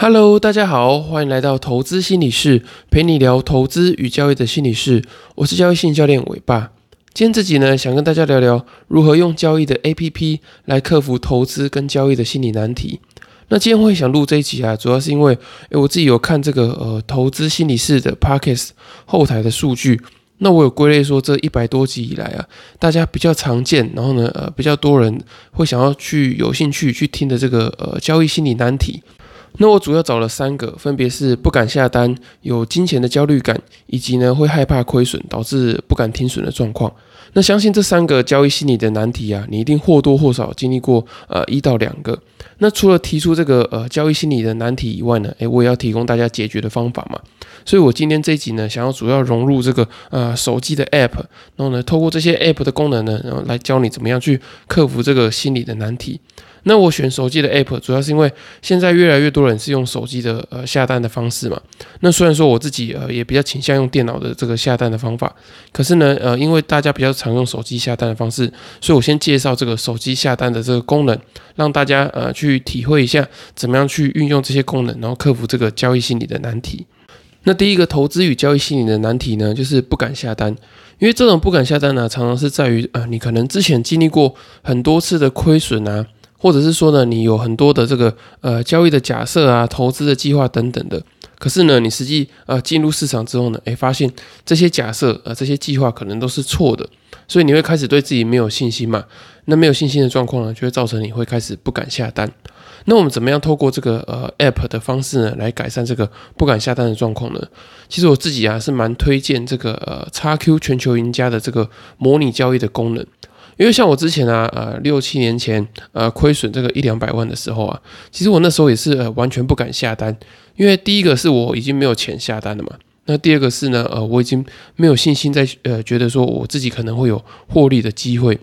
Hello，大家好，欢迎来到投资心理室，陪你聊投资与交易的心理室。我是交易心理教练伟爸。今天这集呢，想跟大家聊聊如何用交易的 APP 来克服投资跟交易的心理难题。那今天会想录这一集啊，主要是因为，诶，我自己有看这个呃投资心理室的 Pockets 后台的数据，那我有归类说这一百多集以来啊，大家比较常见，然后呢，呃，比较多人会想要去有兴趣去听的这个呃交易心理难题。那我主要找了三个，分别是不敢下单、有金钱的焦虑感，以及呢会害怕亏损导致不敢停损的状况。那相信这三个交易心理的难题啊，你一定或多或少经历过呃一到两个。那除了提出这个呃交易心理的难题以外呢，诶，我也要提供大家解决的方法嘛。所以我今天这一集呢，想要主要融入这个呃手机的 App，然后呢透过这些 App 的功能呢，然后来教你怎么样去克服这个心理的难题。那我选手机的 app 主要是因为现在越来越多人是用手机的呃下单的方式嘛。那虽然说我自己呃也比较倾向用电脑的这个下单的方法，可是呢呃因为大家比较常用手机下单的方式，所以我先介绍这个手机下单的这个功能，让大家呃去体会一下怎么样去运用这些功能，然后克服这个交易心理的难题。那第一个投资与交易心理的难题呢，就是不敢下单，因为这种不敢下单呢，常常是在于呃你可能之前经历过很多次的亏损啊。或者是说呢，你有很多的这个呃交易的假设啊、投资的计划等等的，可是呢，你实际呃进入市场之后呢，诶，发现这些假设呃这些计划可能都是错的，所以你会开始对自己没有信心嘛？那没有信心的状况呢，就会造成你会开始不敢下单。那我们怎么样透过这个呃 app 的方式呢，来改善这个不敢下单的状况呢？其实我自己啊是蛮推荐这个呃 XQ 全球赢家的这个模拟交易的功能。因为像我之前啊，呃，六七年前，呃，亏损这个一两百万的时候啊，其实我那时候也是呃完全不敢下单，因为第一个是我已经没有钱下单了嘛，那第二个是呢，呃，我已经没有信心在呃觉得说我自己可能会有获利的机会，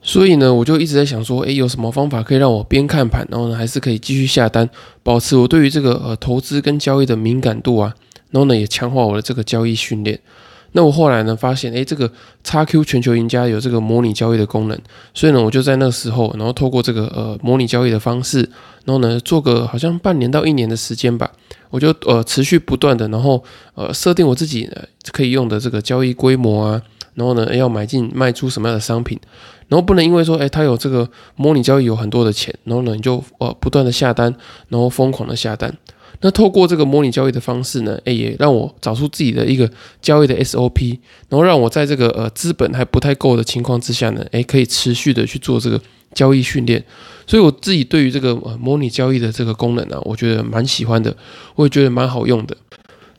所以呢，我就一直在想说，诶，有什么方法可以让我边看盘，然后呢，还是可以继续下单，保持我对于这个呃投资跟交易的敏感度啊，然后呢，也强化我的这个交易训练。那我后来呢，发现诶，这个 XQ 全球赢家有这个模拟交易的功能，所以呢，我就在那时候，然后透过这个呃模拟交易的方式，然后呢，做个好像半年到一年的时间吧，我就呃持续不断的，然后呃设定我自己可以用的这个交易规模啊，然后呢要买进卖出什么样的商品，然后不能因为说诶，它有这个模拟交易有很多的钱，然后呢你就呃不断的下单，然后疯狂的下单。那透过这个模拟交易的方式呢，诶，也让我找出自己的一个交易的 SOP，然后让我在这个呃资本还不太够的情况之下呢，诶，可以持续的去做这个交易训练。所以我自己对于这个呃模拟交易的这个功能呢，我觉得蛮喜欢的，我也觉得蛮好用的。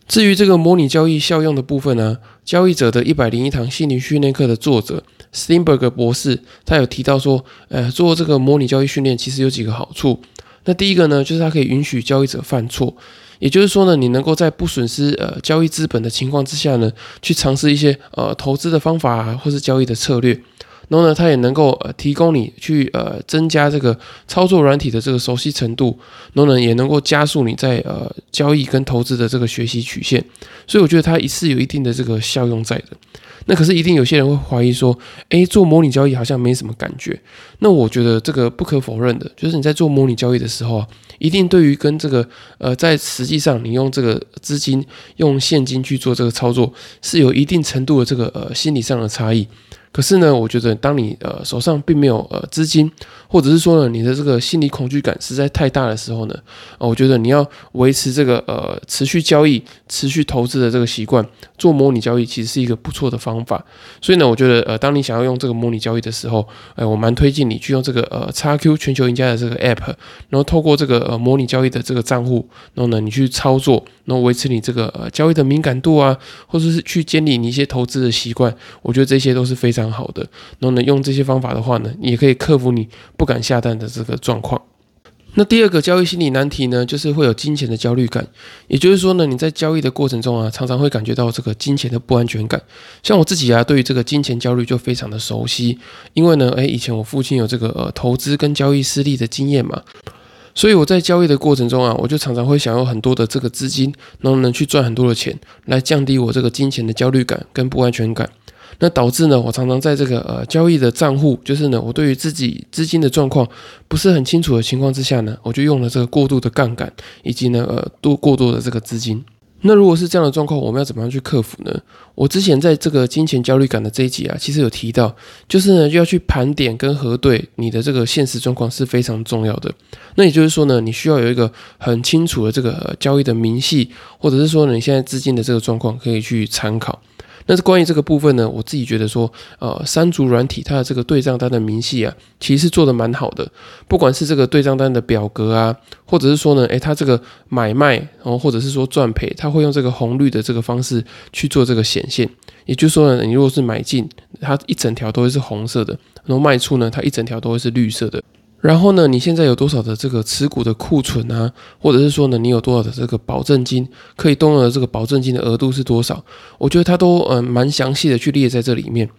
至于这个模拟交易效用的部分呢，交易者的一百零一堂心理训练课的作者 Steinberg 博士，他有提到说，呃，做这个模拟交易训练其实有几个好处。那第一个呢，就是它可以允许交易者犯错，也就是说呢，你能够在不损失呃交易资本的情况之下呢，去尝试一些呃投资的方法或是交易的策略。然后呢，它也能够呃提供你去呃增加这个操作软体的这个熟悉程度，然后呢，也能够加速你在呃交易跟投资的这个学习曲线。所以我觉得它是有一定的这个效用在的。那可是一定有些人会怀疑说，诶，做模拟交易好像没什么感觉。那我觉得这个不可否认的，就是你在做模拟交易的时候啊，一定对于跟这个呃，在实际上你用这个资金用现金去做这个操作，是有一定程度的这个呃心理上的差异。可是呢，我觉得当你呃手上并没有呃资金，或者是说呢你的这个心理恐惧感实在太大的时候呢，啊，我觉得你要维持这个呃持续交易、持续投资的这个习惯，做模拟交易其实是一个不错的方法。所以呢，我觉得呃当你想要用这个模拟交易的时候，哎，我蛮推荐你去用这个呃 XQ 全球赢家的这个 App，然后透过这个呃模拟交易的这个账户，然后呢你去操作，然后维持你这个呃交易的敏感度啊，或者是去建立你一些投资的习惯，我觉得这些都是。非常好的，然后呢，用这些方法的话呢，也可以克服你不敢下单的这个状况。那第二个交易心理难题呢，就是会有金钱的焦虑感。也就是说呢，你在交易的过程中啊，常常会感觉到这个金钱的不安全感。像我自己啊，对于这个金钱焦虑就非常的熟悉，因为呢，诶，以前我父亲有这个呃投资跟交易失利的经验嘛，所以我在交易的过程中啊，我就常常会想要很多的这个资金，然后呢去赚很多的钱，来降低我这个金钱的焦虑感跟不安全感。那导致呢，我常常在这个呃交易的账户，就是呢，我对于自己资金的状况不是很清楚的情况之下呢，我就用了这个过度的杠杆，以及呢呃多过多的这个资金。那如果是这样的状况，我们要怎么样去克服呢？我之前在这个金钱焦虑感的这一集啊，其实有提到，就是呢要去盘点跟核对你的这个现实状况是非常重要的。那也就是说呢，你需要有一个很清楚的这个交易的明细，或者是说呢你现在资金的这个状况可以去参考。那是关于这个部分呢，我自己觉得说，呃，三足软体它的这个对账单的明细啊，其实做的蛮好的。不管是这个对账单的表格啊，或者是说呢，诶，它这个买卖，然后或者是说赚赔，它会用这个红绿的这个方式去做这个显现。也就是说呢，你如果是买进，它一整条都会是红色的；然后卖出呢，它一整条都会是绿色的。然后呢，你现在有多少的这个持股的库存啊？或者是说呢，你有多少的这个保证金可以动用的这个保证金的额度是多少？我觉得它都嗯蛮详细的去列在这里面。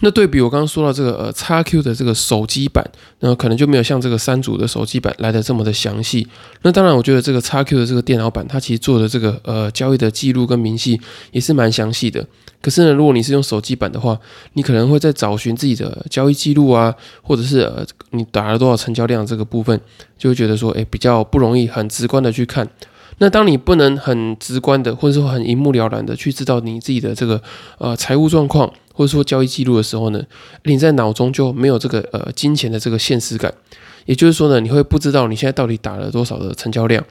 那对比我刚刚说到这个呃叉 Q 的这个手机版，那可能就没有像这个三组的手机版来的这么的详细。那当然，我觉得这个叉 Q 的这个电脑版，它其实做的这个呃交易的记录跟明细也是蛮详细的。可是呢，如果你是用手机版的话，你可能会在找寻自己的交易记录啊，或者是呃你打了多少成交量这个部分，就会觉得说，哎，比较不容易很直观的去看。那当你不能很直观的，或者说很一目了然的去知道你自己的这个呃财务状况。或者说交易记录的时候呢，你在脑中就没有这个呃金钱的这个现实感，也就是说呢，你会不知道你现在到底打了多少的成交量，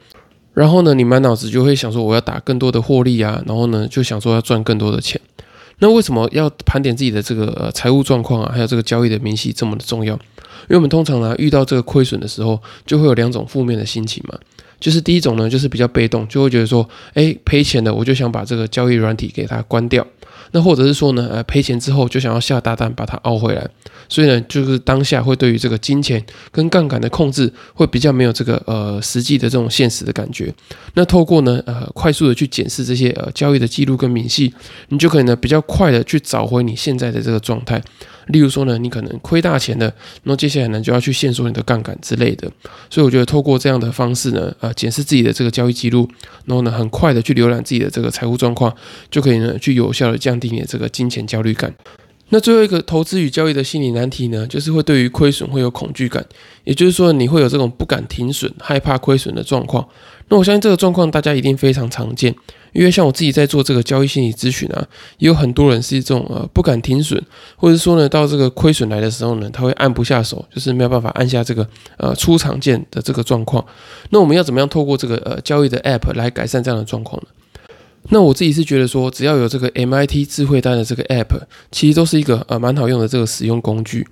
然后呢，你满脑子就会想说我要打更多的获利啊，然后呢就想说要赚更多的钱。那为什么要盘点自己的这个呃财务状况啊，还有这个交易的明细这么的重要？因为我们通常呢遇到这个亏损的时候，就会有两种负面的心情嘛，就是第一种呢就是比较被动，就会觉得说，哎赔钱了，我就想把这个交易软体给它关掉。那或者是说呢，呃，赔钱之后就想要下大单把它熬回来，所以呢，就是当下会对于这个金钱跟杠杆的控制会比较没有这个呃实际的这种现实的感觉。那透过呢，呃，快速的去检视这些呃交易的记录跟明细，你就可以呢比较快的去找回你现在的这个状态。例如说呢，你可能亏大钱的，那接下来呢就要去限缩你的杠杆之类的。所以我觉得透过这样的方式呢，呃，检视自己的这个交易记录，然后呢，很快的去浏览自己的这个财务状况，就可以呢去有效的降低你的这个金钱焦虑感。那最后一个投资与交易的心理难题呢，就是会对于亏损会有恐惧感，也就是说你会有这种不敢停损、害怕亏损的状况。那我相信这个状况大家一定非常常见。因为像我自己在做这个交易心理咨询啊，也有很多人是这种呃不敢停损，或者说呢到这个亏损来的时候呢，他会按不下手，就是没有办法按下这个呃出场键的这个状况。那我们要怎么样透过这个呃交易的 App 来改善这样的状况呢？那我自己是觉得说，只要有这个 MIT 智慧单的这个 App，其实都是一个呃蛮好用的这个使用工具。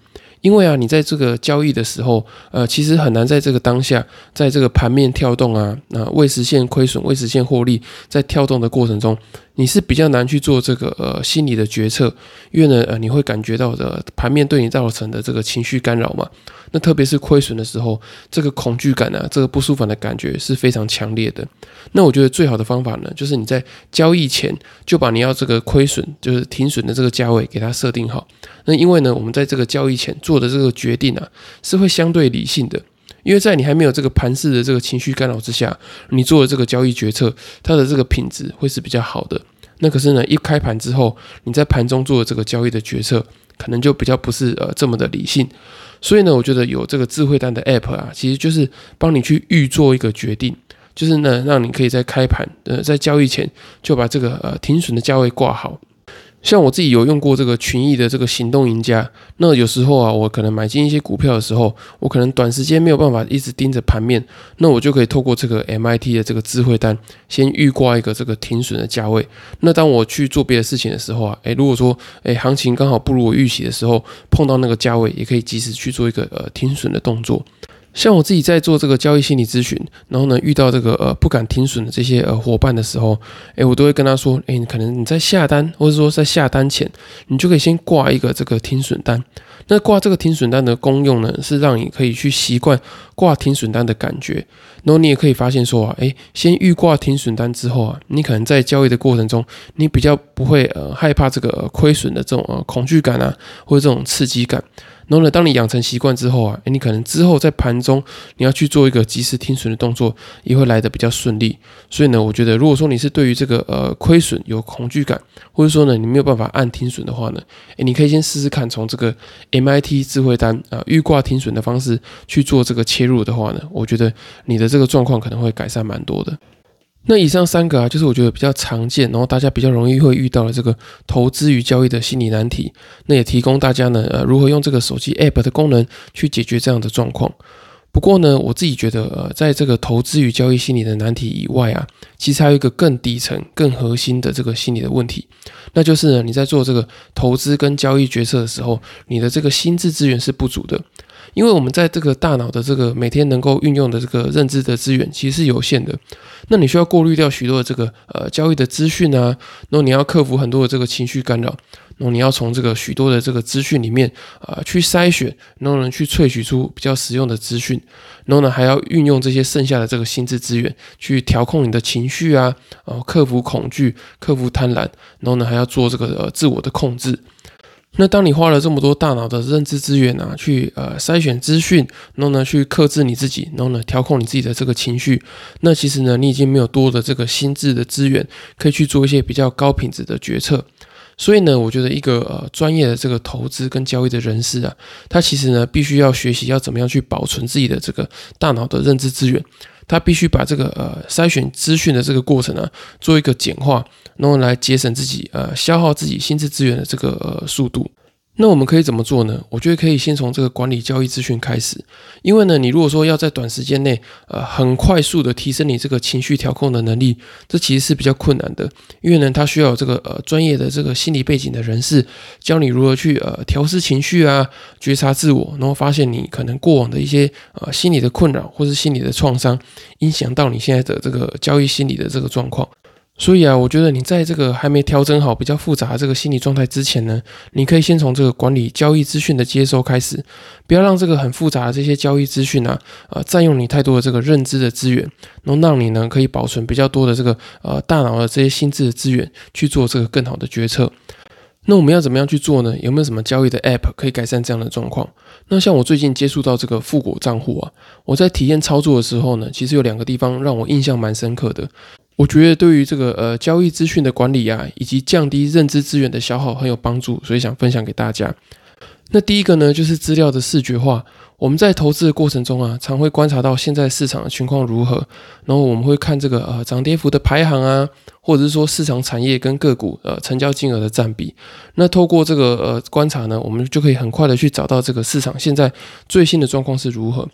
因为啊，你在这个交易的时候，呃，其实很难在这个当下，在这个盘面跳动啊，那未实现亏损、未实现获利，在跳动的过程中。你是比较难去做这个呃心理的决策，因为呢呃你会感觉到的盘面对你造成的这个情绪干扰嘛。那特别是亏损的时候，这个恐惧感啊，这个不舒服的感觉是非常强烈的。那我觉得最好的方法呢，就是你在交易前就把你要这个亏损，就是停损的这个价位给它设定好。那因为呢，我们在这个交易前做做的这个决定啊，是会相对理性的。因为在你还没有这个盘势的这个情绪干扰之下，你做的这个交易决策，它的这个品质会是比较好的。那可是呢，一开盘之后，你在盘中做的这个交易的决策，可能就比较不是呃这么的理性。所以呢，我觉得有这个智慧单的 App 啊，其实就是帮你去预做一个决定，就是呢，让你可以在开盘呃在交易前就把这个呃停损的价位挂好。像我自己有用过这个群益的这个行动赢家，那有时候啊，我可能买进一些股票的时候，我可能短时间没有办法一直盯着盘面，那我就可以透过这个 MIT 的这个智慧单，先预挂一个这个停损的价位。那当我去做别的事情的时候啊，诶，如果说诶行情刚好不如我预期的时候，碰到那个价位，也可以及时去做一个呃停损的动作。像我自己在做这个交易心理咨询，然后呢遇到这个呃不敢停损的这些呃伙伴的时候，诶，我都会跟他说，诶，你可能你在下单，或者说在下单前，你就可以先挂一个这个停损单。那挂这个停损单的功用呢，是让你可以去习惯挂停损单的感觉。然后你也可以发现说啊，诶，先预挂停损单之后啊，你可能在交易的过程中，你比较不会呃害怕这个亏损的这种呃恐惧感啊，或者这种刺激感。然后呢，当你养成习惯之后啊，诶，你可能之后在盘中你要去做一个及时停损的动作，也会来的比较顺利。所以呢，我觉得如果说你是对于这个呃亏损有恐惧感，或者说呢你没有办法按停损的话呢，诶，你可以先试试看从这个 MIT 智慧单啊预挂停损的方式去做这个切入的话呢，我觉得你的这个状况可能会改善蛮多的。那以上三个啊，就是我觉得比较常见，然后大家比较容易会遇到的这个投资与交易的心理难题。那也提供大家呢，呃，如何用这个手机 App 的功能去解决这样的状况。不过呢，我自己觉得，呃，在这个投资与交易心理的难题以外啊，其实还有一个更底层、更核心的这个心理的问题，那就是呢，你在做这个投资跟交易决策的时候，你的这个心智资源是不足的。因为我们在这个大脑的这个每天能够运用的这个认知的资源其实是有限的，那你需要过滤掉许多的这个呃交易的资讯啊，然后你要克服很多的这个情绪干扰，然后你要从这个许多的这个资讯里面啊去筛选，然后呢去萃取出比较实用的资讯，然后呢还要运用这些剩下的这个心智资源去调控你的情绪啊，然后克服恐惧，克服贪婪，然后呢还要做这个呃自我的控制。那当你花了这么多大脑的认知资源啊，去呃筛选资讯，然后呢去克制你自己，然后呢调控你自己的这个情绪，那其实呢你已经没有多的这个心智的资源，可以去做一些比较高品质的决策。所以呢，我觉得一个呃专业的这个投资跟交易的人士啊，他其实呢必须要学习要怎么样去保存自己的这个大脑的认知资源。他必须把这个呃筛选资讯的这个过程呢，做一个简化，然后来节省自己呃消耗自己心智资源的这个呃速度。那我们可以怎么做呢？我觉得可以先从这个管理交易资讯开始，因为呢，你如果说要在短时间内，呃，很快速的提升你这个情绪调控的能力，这其实是比较困难的，因为呢，它需要这个呃专业的这个心理背景的人士教你如何去呃调试情绪啊，觉察自我，然后发现你可能过往的一些呃心理的困扰或是心理的创伤，影响到你现在的这个交易心理的这个状况。所以啊，我觉得你在这个还没调整好比较复杂的这个心理状态之前呢，你可以先从这个管理交易资讯的接收开始，不要让这个很复杂的这些交易资讯啊，呃，占用你太多的这个认知的资源，能让你呢可以保存比较多的这个呃大脑的这些心智的资源去做这个更好的决策。那我们要怎么样去做呢？有没有什么交易的 App 可以改善这样的状况？那像我最近接触到这个富国账户啊，我在体验操作的时候呢，其实有两个地方让我印象蛮深刻的。我觉得对于这个呃交易资讯的管理啊，以及降低认知资源的消耗很有帮助，所以想分享给大家。那第一个呢，就是资料的视觉化。我们在投资的过程中啊，常会观察到现在市场的情况如何，然后我们会看这个呃涨跌幅的排行啊。或者是说市场产业跟个股呃成交金额的占比，那透过这个呃观察呢，我们就可以很快的去找到这个市场现在最新的状况是如何。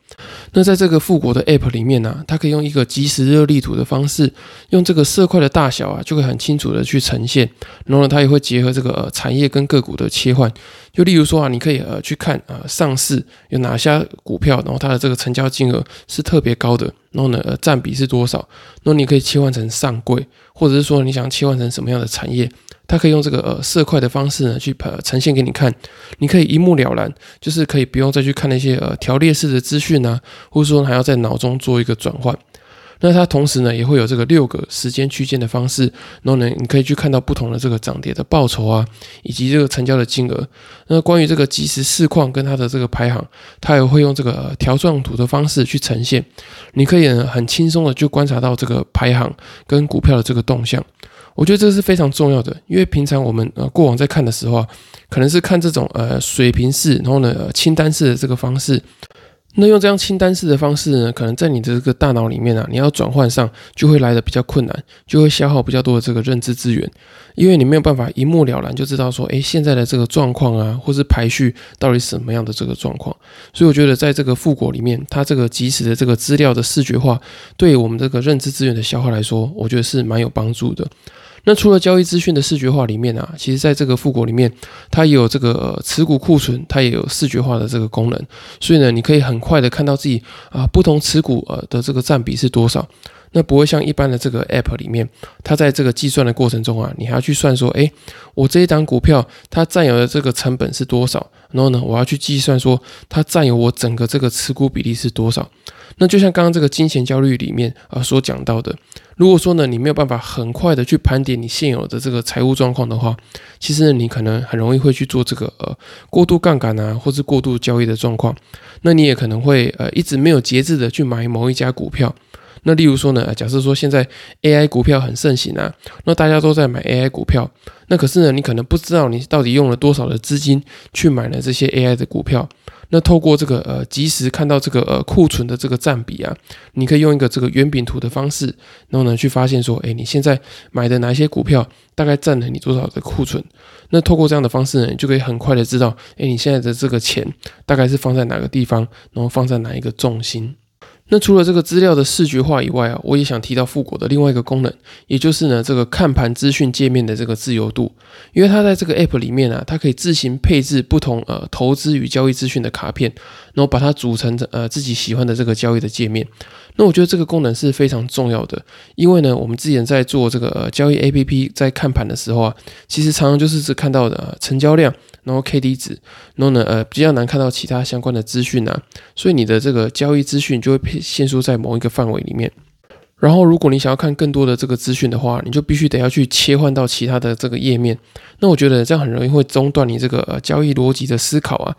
那在这个富国的 App 里面呢，它可以用一个即时热力图的方式，用这个色块的大小啊，就会很清楚的去呈现。然后呢，它也会结合这个呃产业跟个股的切换。就例如说啊，你可以呃去看啊上市有哪些股票，然后它的这个成交金额是特别高的。然后呢，呃，占比是多少？那你可以切换成上柜，或者是说你想切换成什么样的产业，它可以用这个呃色块的方式呢去呃呈现给你看，你可以一目了然，就是可以不用再去看那些呃条列式的资讯啊，或者说还要在脑中做一个转换。那它同时呢，也会有这个六个时间区间的方式，然后呢，你可以去看到不同的这个涨跌的报酬啊，以及这个成交的金额。那关于这个即时市况跟它的这个排行，它也会用这个条状图的方式去呈现。你可以很轻松的就观察到这个排行跟股票的这个动向。我觉得这是非常重要的，因为平常我们呃过往在看的时候啊，可能是看这种呃水平式，然后呢清单式的这个方式。那用这样清单式的方式呢，可能在你的这个大脑里面啊，你要转换上就会来的比较困难，就会消耗比较多的这个认知资源，因为你没有办法一目了然就知道说，诶，现在的这个状况啊，或是排序到底什么样的这个状况。所以我觉得在这个复果里面，它这个即时的这个资料的视觉化，对我们这个认知资源的消耗来说，我觉得是蛮有帮助的。那除了交易资讯的视觉化里面啊，其实在这个富国里面，它也有这个持股库存，它也有视觉化的这个功能。所以呢，你可以很快的看到自己啊不同持股呃的这个占比是多少。那不会像一般的这个 App 里面，它在这个计算的过程中啊，你还要去算说，诶，我这一档股票它占有的这个成本是多少？然后呢，我要去计算说它占有我整个这个持股比例是多少？那就像刚刚这个金钱焦虑里面啊所讲到的，如果说呢你没有办法很快的去盘点你现有的这个财务状况的话，其实你可能很容易会去做这个呃过度杠杆啊，或是过度交易的状况。那你也可能会呃一直没有节制的去买某一家股票。那例如说呢，假设说现在 AI 股票很盛行啊，那大家都在买 AI 股票，那可是呢，你可能不知道你到底用了多少的资金去买了这些 AI 的股票。那透过这个呃及时看到这个呃库存的这个占比啊，你可以用一个这个圆饼图的方式，然后呢去发现说，哎，你现在买的哪些股票大概占了你多少的库存？那透过这样的方式呢，你就可以很快的知道，哎，你现在的这个钱大概是放在哪个地方，然后放在哪一个重心。那除了这个资料的视觉化以外啊，我也想提到富国的另外一个功能，也就是呢这个看盘资讯界面的这个自由度，因为它在这个 App 里面啊，它可以自行配置不同呃投资与交易资讯的卡片，然后把它组成呃自己喜欢的这个交易的界面。那我觉得这个功能是非常重要的，因为呢我们之前在做这个呃交易 App 在看盘的时候啊，其实常常就是只看到的成交量。然后 K D 值，然后呢，呃，比较难看到其他相关的资讯啊，所以你的这个交易资讯就会限缩在某一个范围里面。然后，如果你想要看更多的这个资讯的话，你就必须得要去切换到其他的这个页面。那我觉得这样很容易会中断你这个呃交易逻辑的思考啊。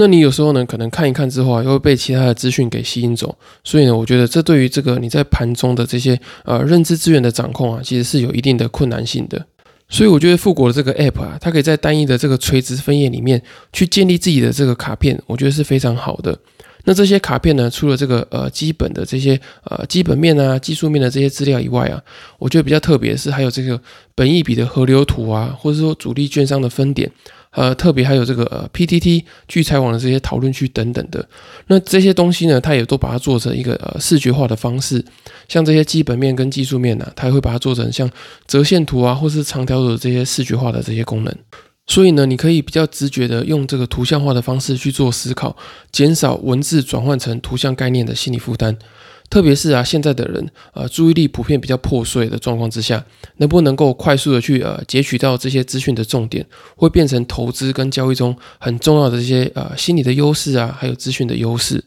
那你有时候呢，可能看一看之后啊，又会被其他的资讯给吸引走。所以呢，我觉得这对于这个你在盘中的这些呃认知资源的掌控啊，其实是有一定的困难性的。所以我觉得富国的这个 app 啊，它可以在单一的这个垂直分页里面去建立自己的这个卡片，我觉得是非常好的。那这些卡片呢，除了这个呃基本的这些呃基本面啊、技术面的这些资料以外啊，我觉得比较特别是还有这个本益比的河流图啊，或者说主力券商的分点。呃，特别还有这个呃 PTT 聚财网的这些讨论区等等的，那这些东西呢，它也都把它做成一个呃视觉化的方式，像这些基本面跟技术面呢，它也会把它做成像折线图啊，或是长条的这些视觉化的这些功能。所以呢，你可以比较直觉的用这个图像化的方式去做思考，减少文字转换成图像概念的心理负担。特别是啊，现在的人呃注意力普遍比较破碎的状况之下，能不能够快速的去呃截取到这些资讯的重点，会变成投资跟交易中很重要的这些呃心理的优势啊，还有资讯的优势。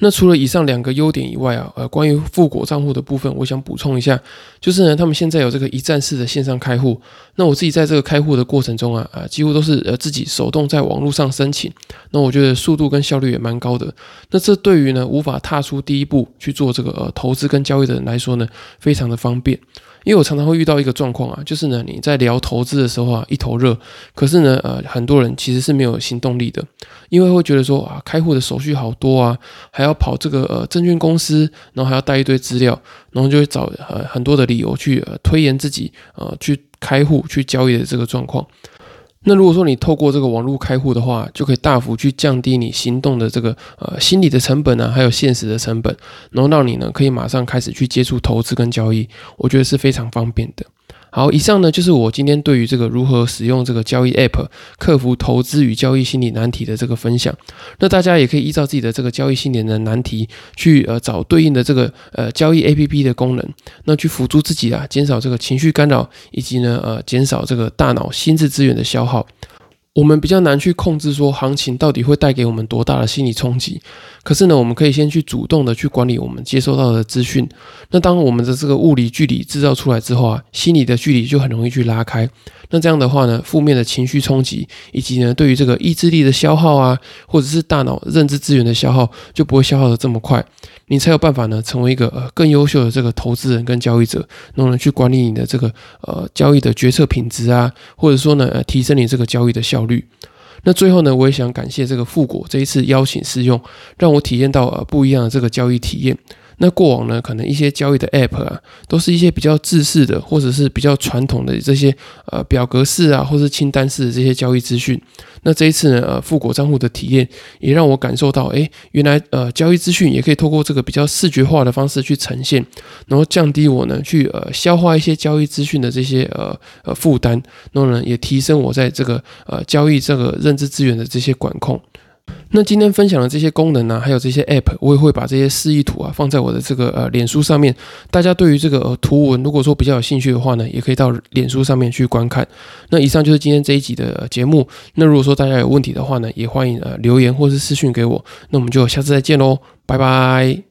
那除了以上两个优点以外啊，呃，关于富国账户的部分，我想补充一下，就是呢，他们现在有这个一站式的线上开户。那我自己在这个开户的过程中啊，啊，几乎都是呃自己手动在网络上申请。那我觉得速度跟效率也蛮高的。那这对于呢无法踏出第一步去做这个呃投资跟交易的人来说呢，非常的方便。因为我常常会遇到一个状况啊，就是呢，你在聊投资的时候啊，一头热，可是呢，呃，很多人其实是没有行动力的，因为会觉得说啊，开户的手续好多啊，还要跑这个呃证券公司，然后还要带一堆资料，然后就会找呃很多的理由去呃推延自己呃去开户去交易的这个状况。那如果说你透过这个网络开户的话，就可以大幅去降低你行动的这个呃心理的成本呢，还有现实的成本，然后让你呢可以马上开始去接触投资跟交易，我觉得是非常方便的。好，以上呢就是我今天对于这个如何使用这个交易 App 克服投资与交易心理难题的这个分享。那大家也可以依照自己的这个交易心理的难题去呃找对应的这个呃交易 App 的功能，那去辅助自己啊，减少这个情绪干扰，以及呢呃减少这个大脑心智资源的消耗。我们比较难去控制说行情到底会带给我们多大的心理冲击，可是呢，我们可以先去主动的去管理我们接收到的资讯。那当我们的这个物理距离制造出来之后啊，心理的距离就很容易去拉开。那这样的话呢，负面的情绪冲击以及呢，对于这个意志力的消耗啊，或者是大脑认知资源的消耗，就不会消耗的这么快。你才有办法呢，成为一个呃更优秀的这个投资人跟交易者，然后呢去管理你的这个呃交易的决策品质啊，或者说呢呃提升你这个交易的效率。那最后呢，我也想感谢这个富国这一次邀请试用，让我体验到呃不一样的这个交易体验。那过往呢，可能一些交易的 App 啊，都是一些比较自式的，或者是比较传统的这些呃表格式啊，或是清单式的这些交易资讯。那这一次呢，呃，富国账户的体验也让我感受到，哎，原来呃交易资讯也可以透过这个比较视觉化的方式去呈现，然后降低我呢去呃消化一些交易资讯的这些呃呃负担，然后呢也提升我在这个呃交易这个认知资源的这些管控。那今天分享的这些功能呢，还有这些 App，我也会把这些示意图啊放在我的这个呃脸书上面。大家对于这个呃图文，如果说比较有兴趣的话呢，也可以到脸书上面去观看。那以上就是今天这一集的节目。那如果说大家有问题的话呢，也欢迎呃留言或是私讯给我。那我们就下次再见喽，拜拜。